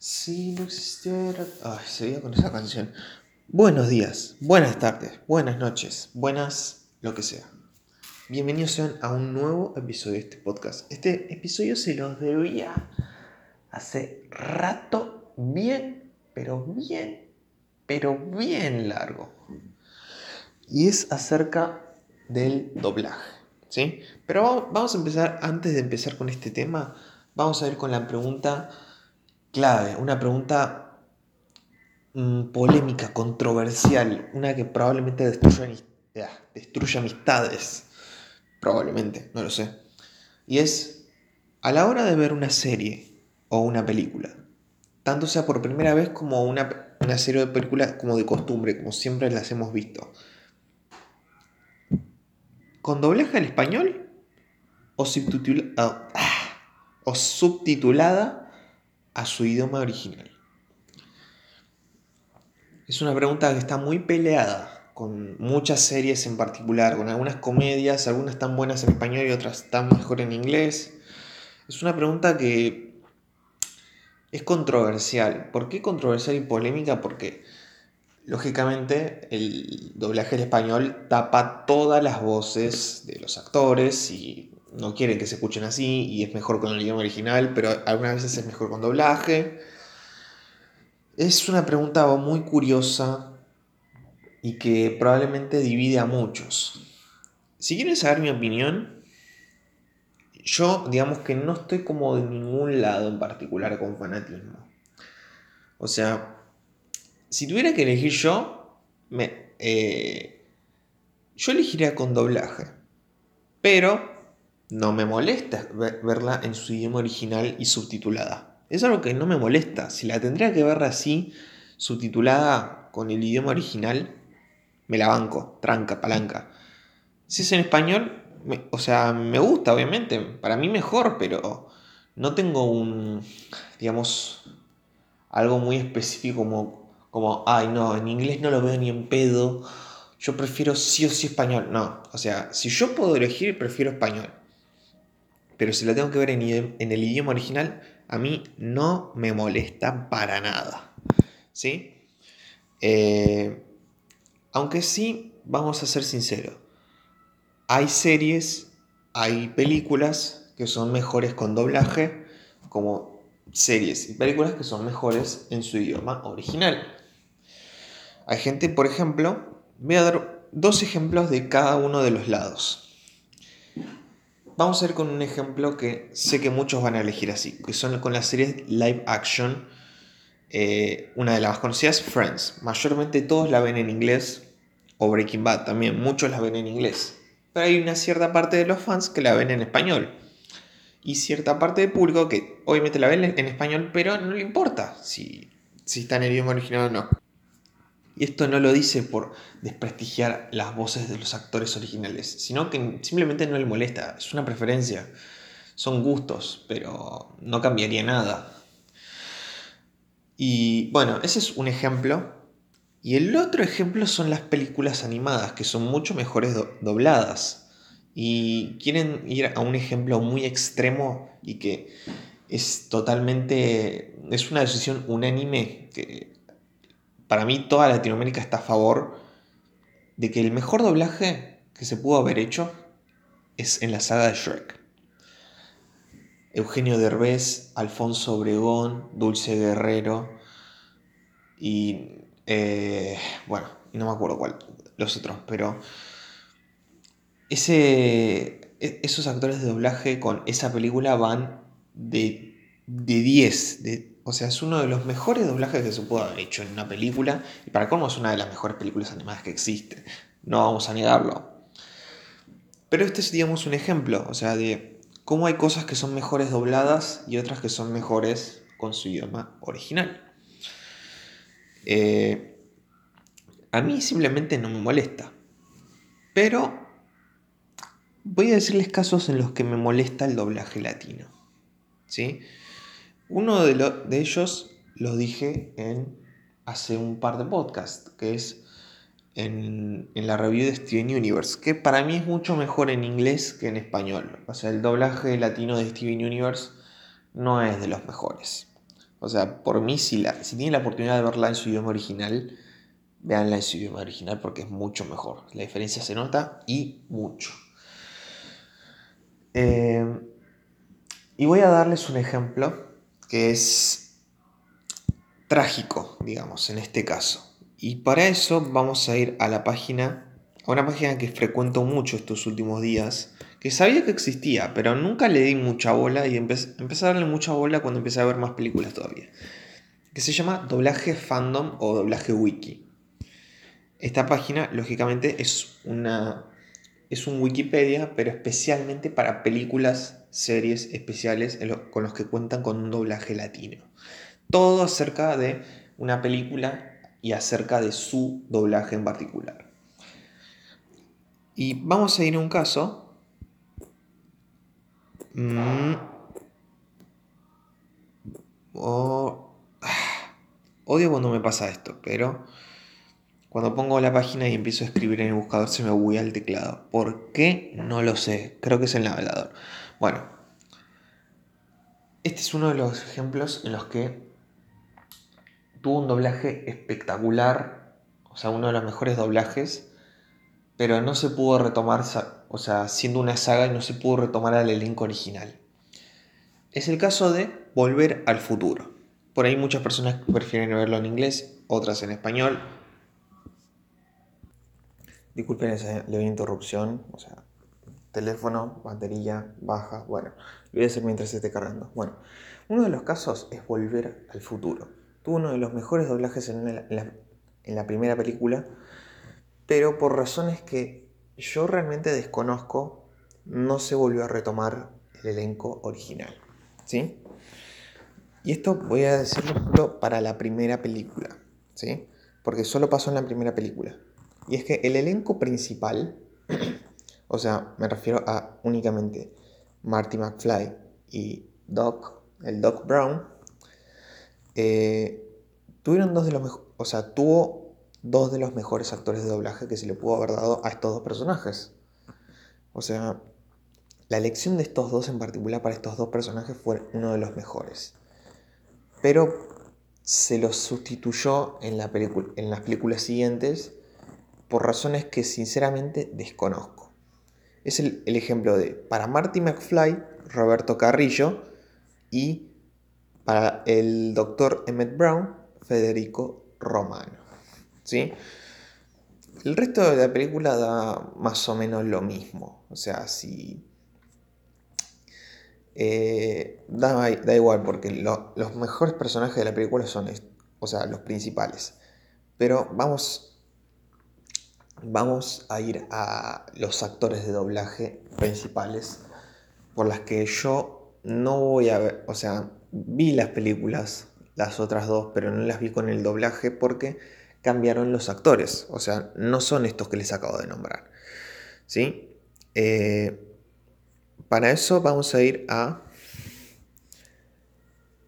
Si no existiera... Ay, seguía con esa canción. Buenos días, buenas tardes, buenas noches, buenas lo que sea. Bienvenidos sean a un nuevo episodio de este podcast. Este episodio se los debía hace rato bien, pero bien, pero bien largo. Y es acerca del doblaje. ¿sí? Pero vamos a empezar, antes de empezar con este tema, vamos a ir con la pregunta clave, una pregunta mm, polémica, controversial, una que probablemente destruya, ah, destruya amistades, probablemente, no lo sé. Y es, a la hora de ver una serie o una película, tanto sea por primera vez como una, una serie de películas como de costumbre, como siempre las hemos visto, con doblaje al español o, ah, o subtitulada a su idioma original? Es una pregunta que está muy peleada con muchas series en particular, con algunas comedias, algunas tan buenas en español y otras tan mejor en inglés. Es una pregunta que es controversial. ¿Por qué controversial y polémica? Porque Lógicamente, el doblaje en español tapa todas las voces de los actores y no quieren que se escuchen así y es mejor con el idioma original, pero algunas veces es mejor con doblaje. Es una pregunta muy curiosa y que probablemente divide a muchos. Si quieren saber mi opinión, yo digamos que no estoy como de ningún lado en particular con fanatismo. O sea, si tuviera que elegir yo, me, eh, yo elegiría con doblaje. Pero no me molesta verla en su idioma original y subtitulada. Es algo que no me molesta. Si la tendría que ver así, subtitulada con el idioma original, me la banco, tranca, palanca. Si es en español, o sea, me gusta, obviamente. Para mí mejor, pero no tengo un, digamos, algo muy específico como como, ay, no, en inglés no lo veo ni en pedo. Yo prefiero sí o sí español. No, o sea, si yo puedo elegir, prefiero español. Pero si lo tengo que ver en, el idioma original, a mí no me molesta para nada. ¿Sí? Eh, aunque sí, vamos a ser sinceros. Hay series, hay películas que son mejores con doblaje, como series y películas que son mejores en su idioma original. Hay gente, por ejemplo, voy a dar dos ejemplos de cada uno de los lados. Vamos a ir con un ejemplo que sé que muchos van a elegir así, que son con las series live action. Eh, una de las más conocidas, Friends. Mayormente todos la ven en inglés, o Breaking Bad también, muchos la ven en inglés. Pero hay una cierta parte de los fans que la ven en español. Y cierta parte del público que obviamente la ven en español, pero no le importa si, si está en el idioma original o no. Y esto no lo dice por desprestigiar las voces de los actores originales, sino que simplemente no le molesta, es una preferencia, son gustos, pero no cambiaría nada. Y bueno, ese es un ejemplo. Y el otro ejemplo son las películas animadas, que son mucho mejores dobladas. Y quieren ir a un ejemplo muy extremo y que es totalmente, es una decisión unánime que para mí toda Latinoamérica está a favor de que el mejor doblaje que se pudo haber hecho es en la saga de Shrek. Eugenio Derbez, Alfonso Obregón, Dulce Guerrero y eh, bueno, no me acuerdo cuál, los otros, pero ese, e, esos actores de doblaje con esa película van de, de 10, de o sea, es uno de los mejores doblajes que se pudo haber hecho en una película. Y para cómo es una de las mejores películas animadas que existe. No vamos a negarlo. Pero este es, digamos, un ejemplo. O sea, de cómo hay cosas que son mejores dobladas y otras que son mejores con su idioma original. Eh, a mí simplemente no me molesta. Pero voy a decirles casos en los que me molesta el doblaje latino. ¿Sí? Uno de, ellos lo dije en hace un par de podcasts, que es en, la review de Steven Universe, que para mí es mucho mejor en inglés que en español. O sea, el doblaje latino de Steven Universe no es de los mejores. O sea, por mí, si, la, si tienen la oportunidad de verla en su idioma original, véanla en su idioma original porque es mucho mejor. La diferencia se nota y mucho. Eh, y voy a darles un ejemplo que es trágico, digamos, en este caso. Y para eso vamos a ir a la página, a una página que frecuento mucho estos últimos días, que sabía que existía, pero nunca le di mucha bola y empecé, a darle mucha bola cuando empecé a ver más películas todavía. Que se llama Doblaje Fandom o Doblaje Wiki. Esta página, lógicamente, es una. Es un Wikipedia, pero especialmente para películas, series especiales con los que cuentan con un doblaje latino. Todo acerca de una película y acerca de su doblaje en particular. Y vamos a ir a un caso Mm. Oh. Odio cuando me pasa esto, pero cuando pongo la página y empiezo a escribir en el buscador se me buguea el teclado. ¿Por qué? No lo sé. Creo que es el navegador. Bueno, este es uno de los ejemplos en los que tuvo un doblaje espectacular, o sea, uno de los mejores doblajes, pero no se pudo retomar o sea, siendo una saga y no se pudo retomar al elenco original. Es el caso de Volver al futuro. Por ahí muchas personas prefieren verlo en inglés, otras en español. Disculpen esa leve interrupción, o sea, teléfono, batería, baja, bueno, lo voy a hacer mientras se esté cargando. Bueno, uno de los casos es Volver al futuro. Tuvo uno de los mejores doblajes en en la primera película, pero por razones que yo realmente desconozco, no se volvió a retomar el elenco original. ¿Sí? Y esto voy a decirlo para la primera película, ¿sí? Porque solo pasó en la primera película. Y es que el elenco principal, o sea, me refiero a únicamente Marty McFly y Doc, el Doc Brown, eh, tuvieron dos de los o sea, tuvo dos de los mejores actores de doblaje que se le pudo haber dado a estos dos personajes. O sea, la elección de estos dos en particular para estos dos personajes fue uno de los mejores. Pero se los sustituyó en las películas siguientes por razones que sinceramente desconozco. Es el, ejemplo de, para Marty McFly, Roberto Carrillo, y para el doctor Emmett Brown, Federico Romano. ¿sí? El resto de la película da más o menos lo mismo. O sea, si... Eh, da, igual, porque los mejores personajes de la película son, o sea, los principales. Pero vamos, vamos a ir a los actores de doblaje principales, por las que yo no voy a ver, o sea, vi las películas, las otras dos, pero no las vi con el doblaje porque cambiaron los actores. O sea, no son estos que les acabo de nombrar. ¿Sí? Eh, para eso vamos a ir a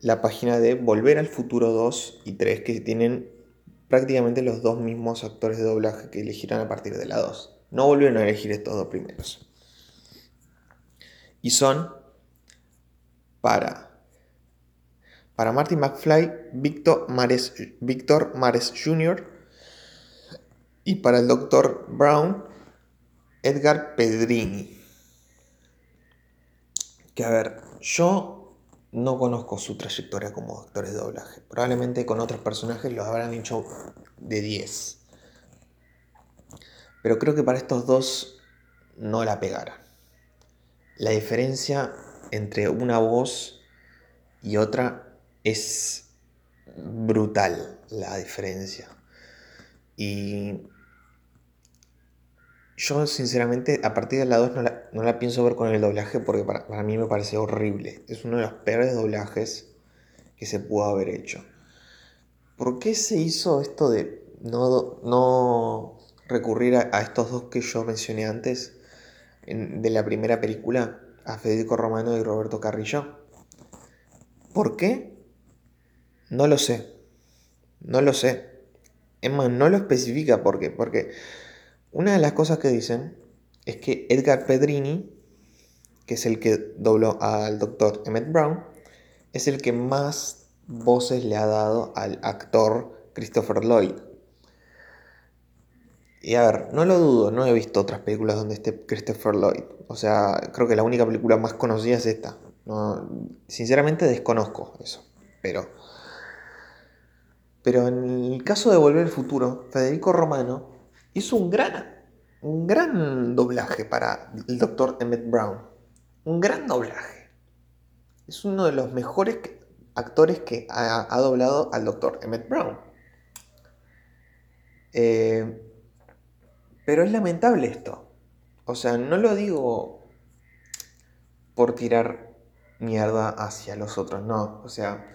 la página de Volver al Futuro 2 y 3, que tienen prácticamente los dos mismos actores de doblaje que elegirán a partir de la 2. No volvieron a elegir estos dos primeros. Y son para para Marty McFly, Víctor Mares, Víctor Mares Jr. Y para el Dr. Brown, Edgar Pedrini. Que a ver, yo no conozco su trayectoria como actor de doblaje. Probablemente con otros personajes los habrán hecho de 10. Pero creo que para estos dos no la pegara. La diferencia entre una voz y otra es brutal la diferencia. Y yo sinceramente a partir de la 2 no la, pienso ver con el doblaje porque para, mí me parece horrible. Es uno de los peores doblajes que se pudo haber hecho. ¿Por qué se hizo esto de no, no recurrir a, estos dos que yo mencioné antes de la primera película? A Federico Romano y Roberto Carrillo. ¿Por qué? No lo sé. No lo sé. Es más, no lo especifica por qué. Porque una de las cosas que dicen es que Edgar Pedrini, que es el que dobló al doctor Emmett Brown, es el que más voces le ha dado al actor Christopher Lloyd. Y a ver, no lo dudo, no he visto otras películas donde esté Christopher Lloyd. O sea, creo que la única película más conocida es esta. sinceramente desconozco eso. Pero. Pero en el caso de Volver al Futuro, Federico Romano hizo un gran, un gran doblaje para el Dr. Emmett Brown. Un gran doblaje. Es uno de los mejores actores que ha, doblado al Dr. Emmett Brown. Eh, pero es lamentable esto. O sea, no lo digo por tirar mierda hacia los otros, no. O sea,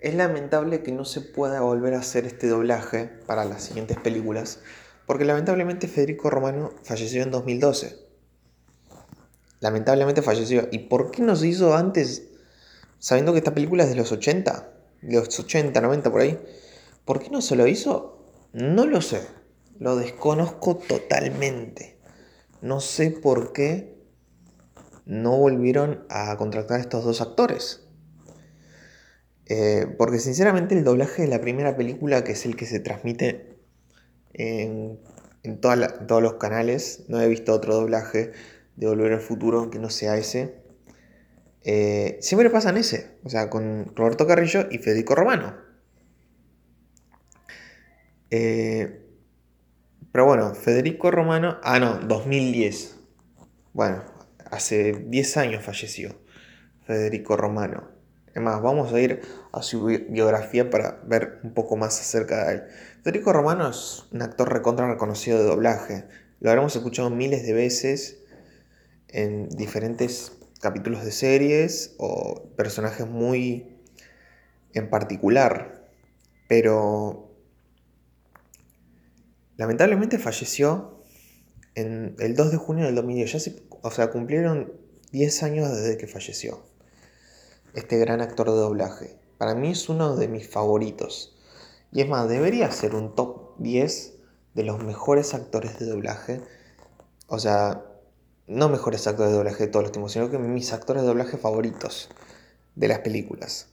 es lamentable que no se pueda volver a hacer este doblaje para las siguientes películas, porque lamentablemente Federico Romano falleció en 2012. Lamentablemente falleció. ¿Y por qué no se hizo antes, sabiendo que esta película es de los 80? De los 80, 90 por ahí. ¿Por qué no se lo hizo? No lo sé. Lo desconozco totalmente. No sé por qué no volvieron a contratar a estos dos actores. Eh, porque sinceramente el doblaje de la primera película, que es el que se transmite en, todos los canales, no he visto otro doblaje de Volver al Futuro que no sea ese. Eh, siempre pasan ese, o sea, con Roberto Carrillo y Federico Romano. Eh, pero bueno, Federico Romano, ah no, 2010. Bueno, hace 10 años falleció Federico Romano. Es vamos a ir a su biografía para ver un poco más acerca de él. Federico Romano es un actor recontra reconocido de doblaje. Lo habremos escuchado miles de veces en diferentes capítulos de series o personajes muy en particular. Pero Lamentablemente falleció el 2 de junio del 2010. Ya o sea, cumplieron 10 años desde que falleció. Este gran actor de doblaje. Para mí es uno de mis favoritos. Y es más, debería ser un top 10 de los mejores actores de doblaje. O sea, no mejores actores de doblaje de todos los tiempos, sino que mis actores de doblaje favoritos de las películas.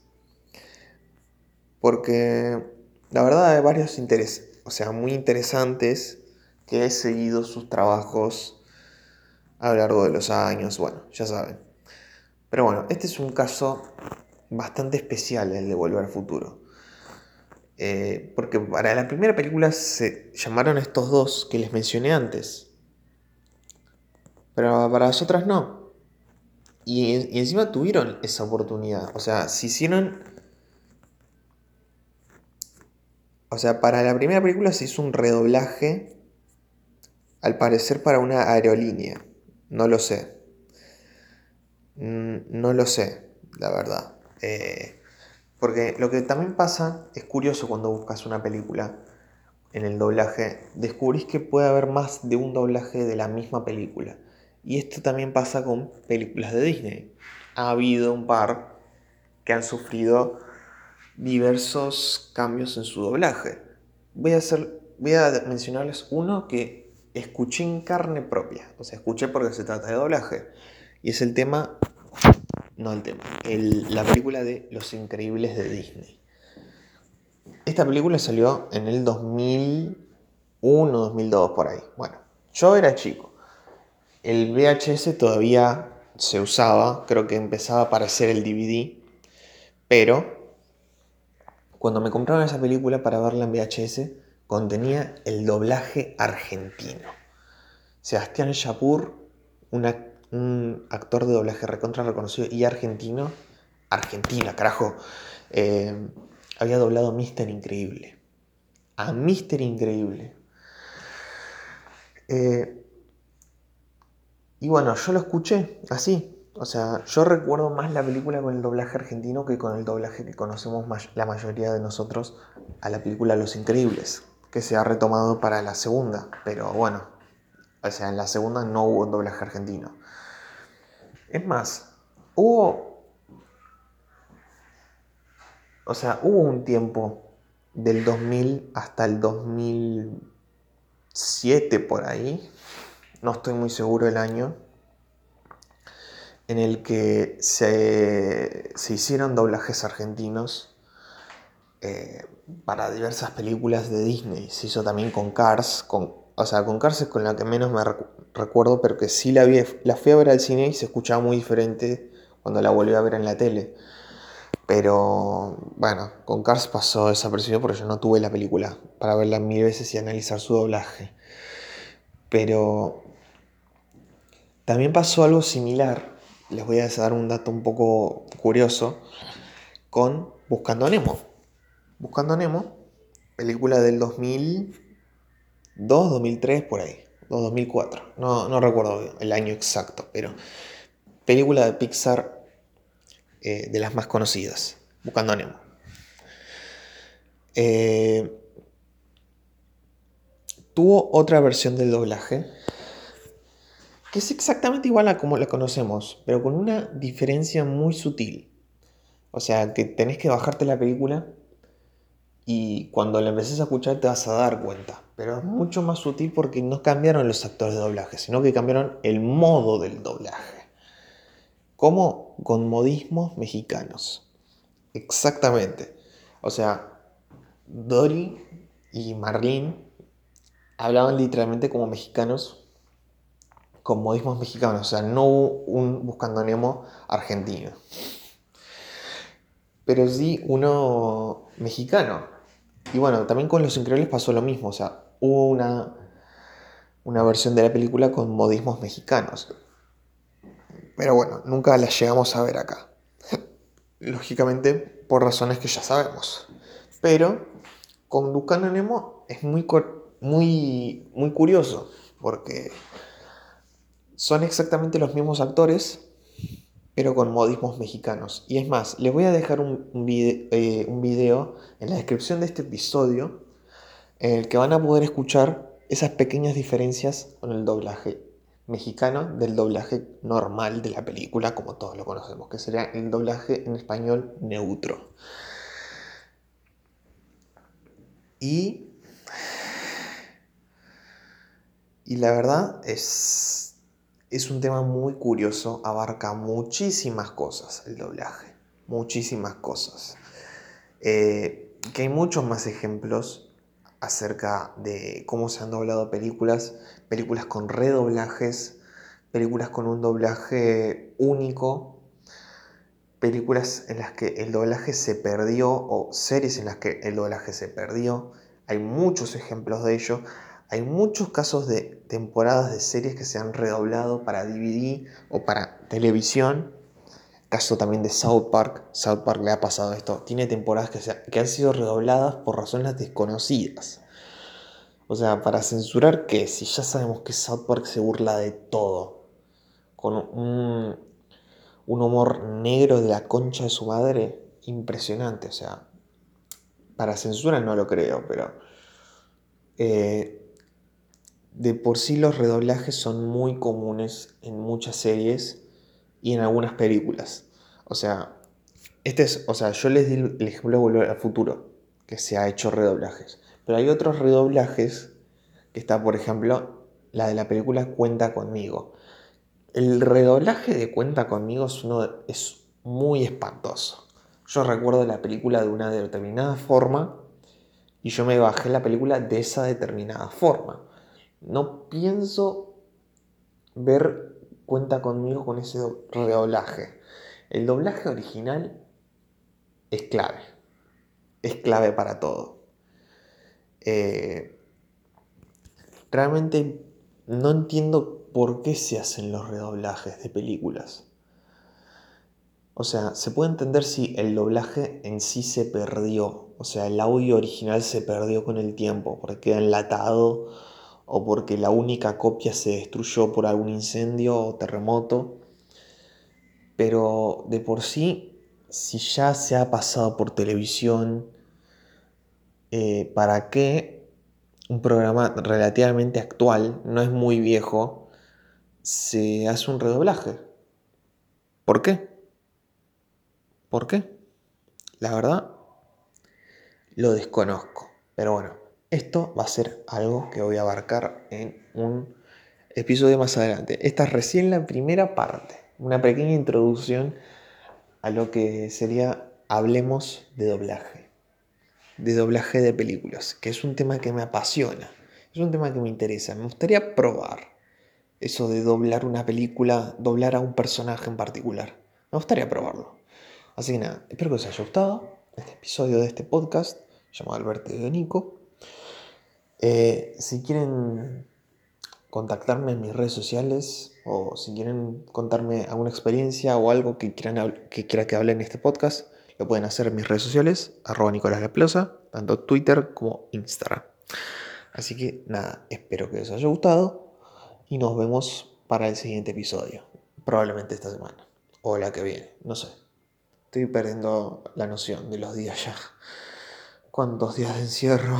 Porque la verdad hay varios intereses o sea, muy interesantes que he seguido sus trabajos a lo largo de los años, bueno, ya saben. Pero bueno, este es un caso bastante especial, el de Volver al Futuro. Eh, porque para la primera película se llamaron estos dos que les mencioné antes. Pero para las otras no. Y, y encima tuvieron esa oportunidad. O sea, se hicieron O sea, para la primera película se hizo un redoblaje, al parecer para una aerolínea. No lo sé. No lo sé, la verdad. Eh, porque lo que también pasa, es curioso cuando buscas una película en el doblaje, descubrís que puede haber más de un doblaje de la misma película. Y esto también pasa con películas de Disney. Ha habido un par que han sufrido diversos cambios en su doblaje. Voy a, hacer, voy a mencionarles uno que escuché en carne propia. O sea, escuché porque se trata de doblaje. Y es el tema, no el tema, la película de Los Increíbles de Disney. Esta película salió en el 2001, 2002, por ahí. Bueno, yo era chico. El VHS todavía se usaba, creo que empezaba a aparecer el DVD, pero cuando me compraron esa película para verla en VHS, contenía el doblaje argentino. Sebastián Yapur, un actor de doblaje recontra reconocido y argentino, Argentina, carajo, eh, había doblado Mister Increíble. A Mister Increíble. Eh, y bueno, yo lo escuché así, o sea, yo recuerdo más la película con el doblaje argentino que con el doblaje que conocemos la mayoría de nosotros a la película Los Increíbles, que se ha retomado para la segunda, pero bueno, o sea, en la segunda no hubo un doblaje argentino. Es más, hubo... O sea, hubo un tiempo del 2000 hasta el 2007 por ahí, no estoy muy seguro el año, en el que se, hicieron doblajes argentinos eh, para diversas películas de Disney. Se hizo también con Cars, con, o sea, con Cars es con la que menos me recuerdo, pero que sí la, vi, la fui a ver al cine y se escuchaba muy diferente cuando la volví a ver en la tele. Pero bueno, con Cars pasó desapercibido porque yo no tuve la película para verla mil veces y analizar su doblaje. Pero también pasó algo similar, les voy a dar un dato un poco curioso, con Buscando a Nemo. Buscando a Nemo, película del 2002, 2003, por ahí, 2004, no, no recuerdo el año exacto, pero película de Pixar eh, de las más conocidas, Buscando a. Eh, tuvo otra versión del doblaje que es exactamente igual a como la conocemos, pero con una diferencia muy sutil. O sea, que tenés que bajarte la película y cuando la empeces a escuchar te vas a dar cuenta. Pero es mucho más sutil porque no cambiaron los actores de doblaje, sino que cambiaron el modo del doblaje. Como con modismos mexicanos. Exactamente. O sea, Dory y Marlene hablaban literalmente como mexicanos con modismos mexicanos, o sea, no un Buscando Nemo argentino. Pero sí uno mexicano. Y bueno, también con Los Increíbles pasó lo mismo, o sea, hubo una, una versión de la película con modismos mexicanos. Pero bueno, nunca la llegamos a ver acá. Lógicamente, por razones que ya sabemos. Pero con Buscando Nemo es muy, muy, muy curioso, porque son exactamente los mismos actores, pero con modismos mexicanos. Y es más, les voy a dejar un, eh, un, video en la descripción de este episodio en el que van a poder escuchar esas pequeñas diferencias con el doblaje mexicano del doblaje normal de la película, como todos lo conocemos, que sería el doblaje en español neutro. Y, y la verdad es es un tema muy curioso, abarca muchísimas cosas el doblaje, muchísimas cosas. Eh, que hay muchos más ejemplos acerca de cómo se han doblado películas, películas con redoblajes, películas con un doblaje único, películas en las que el doblaje se perdió o series en las que el doblaje se perdió. Hay muchos ejemplos de ello. Hay muchos casos de temporadas de series que se han redoblado para DVD o para televisión. Caso también de South Park. South Park le ha pasado esto. Tiene temporadas que, que han sido redobladas por razones desconocidas. O sea, para censurar qué? Si ya sabemos que South Park se burla de todo. Con un, un humor negro de la concha de su madre. Impresionante. O sea, para censura no lo creo, pero... Eh, de por sí los redoblajes son muy comunes en muchas series y en algunas películas. O sea, este es, o sea, yo les di el ejemplo de Volver al Futuro, que se ha hecho redoblajes. Pero hay otros redoblajes, que está, por ejemplo, la de la película Cuenta conmigo. El redoblaje de Cuenta conmigo es, es muy espantoso. Yo recuerdo la película de una determinada forma y yo me bajé la película de esa determinada forma. No pienso ver cuenta conmigo con ese redoblaje. El doblaje original es clave. Es clave para todo. Eh, realmente no entiendo por qué se hacen los redoblajes de películas. O sea, se puede entender si el doblaje en sí se perdió. O sea, el audio original se perdió con el tiempo porque queda enlatado o porque la única copia se destruyó por algún incendio o terremoto. Pero de por sí, si ya se ha pasado por televisión, eh, ¿para qué un programa relativamente actual, no es muy viejo, se hace un redoblaje? ¿Por qué? ¿Por qué? La verdad, lo desconozco. Pero bueno, esto va a ser algo que voy a abarcar en un episodio más adelante. Esta es recién la primera parte, una pequeña introducción a lo que sería Hablemos de doblaje. de doblaje de películas, que es un tema que me apasiona, es un tema que me interesa. Me gustaría probar eso de doblar una película, doblar a un personaje en particular. Me gustaría probarlo. Así que nada, espero que os haya gustado este episodio de este podcast llamado Alberto de Nico. Eh, si quieren contactarme en mis redes sociales o si quieren contarme alguna experiencia o algo que quieran que quiera que hable en este podcast, lo pueden hacer en mis redes sociales, arroba Nicolás Plaza, tanto Twitter como Instagram. Así que nada, espero que os haya gustado y nos vemos para el siguiente episodio. Probablemente esta semana o la que viene, no sé. Estoy perdiendo la noción de los días ya. ¿Cuántos días de encierro?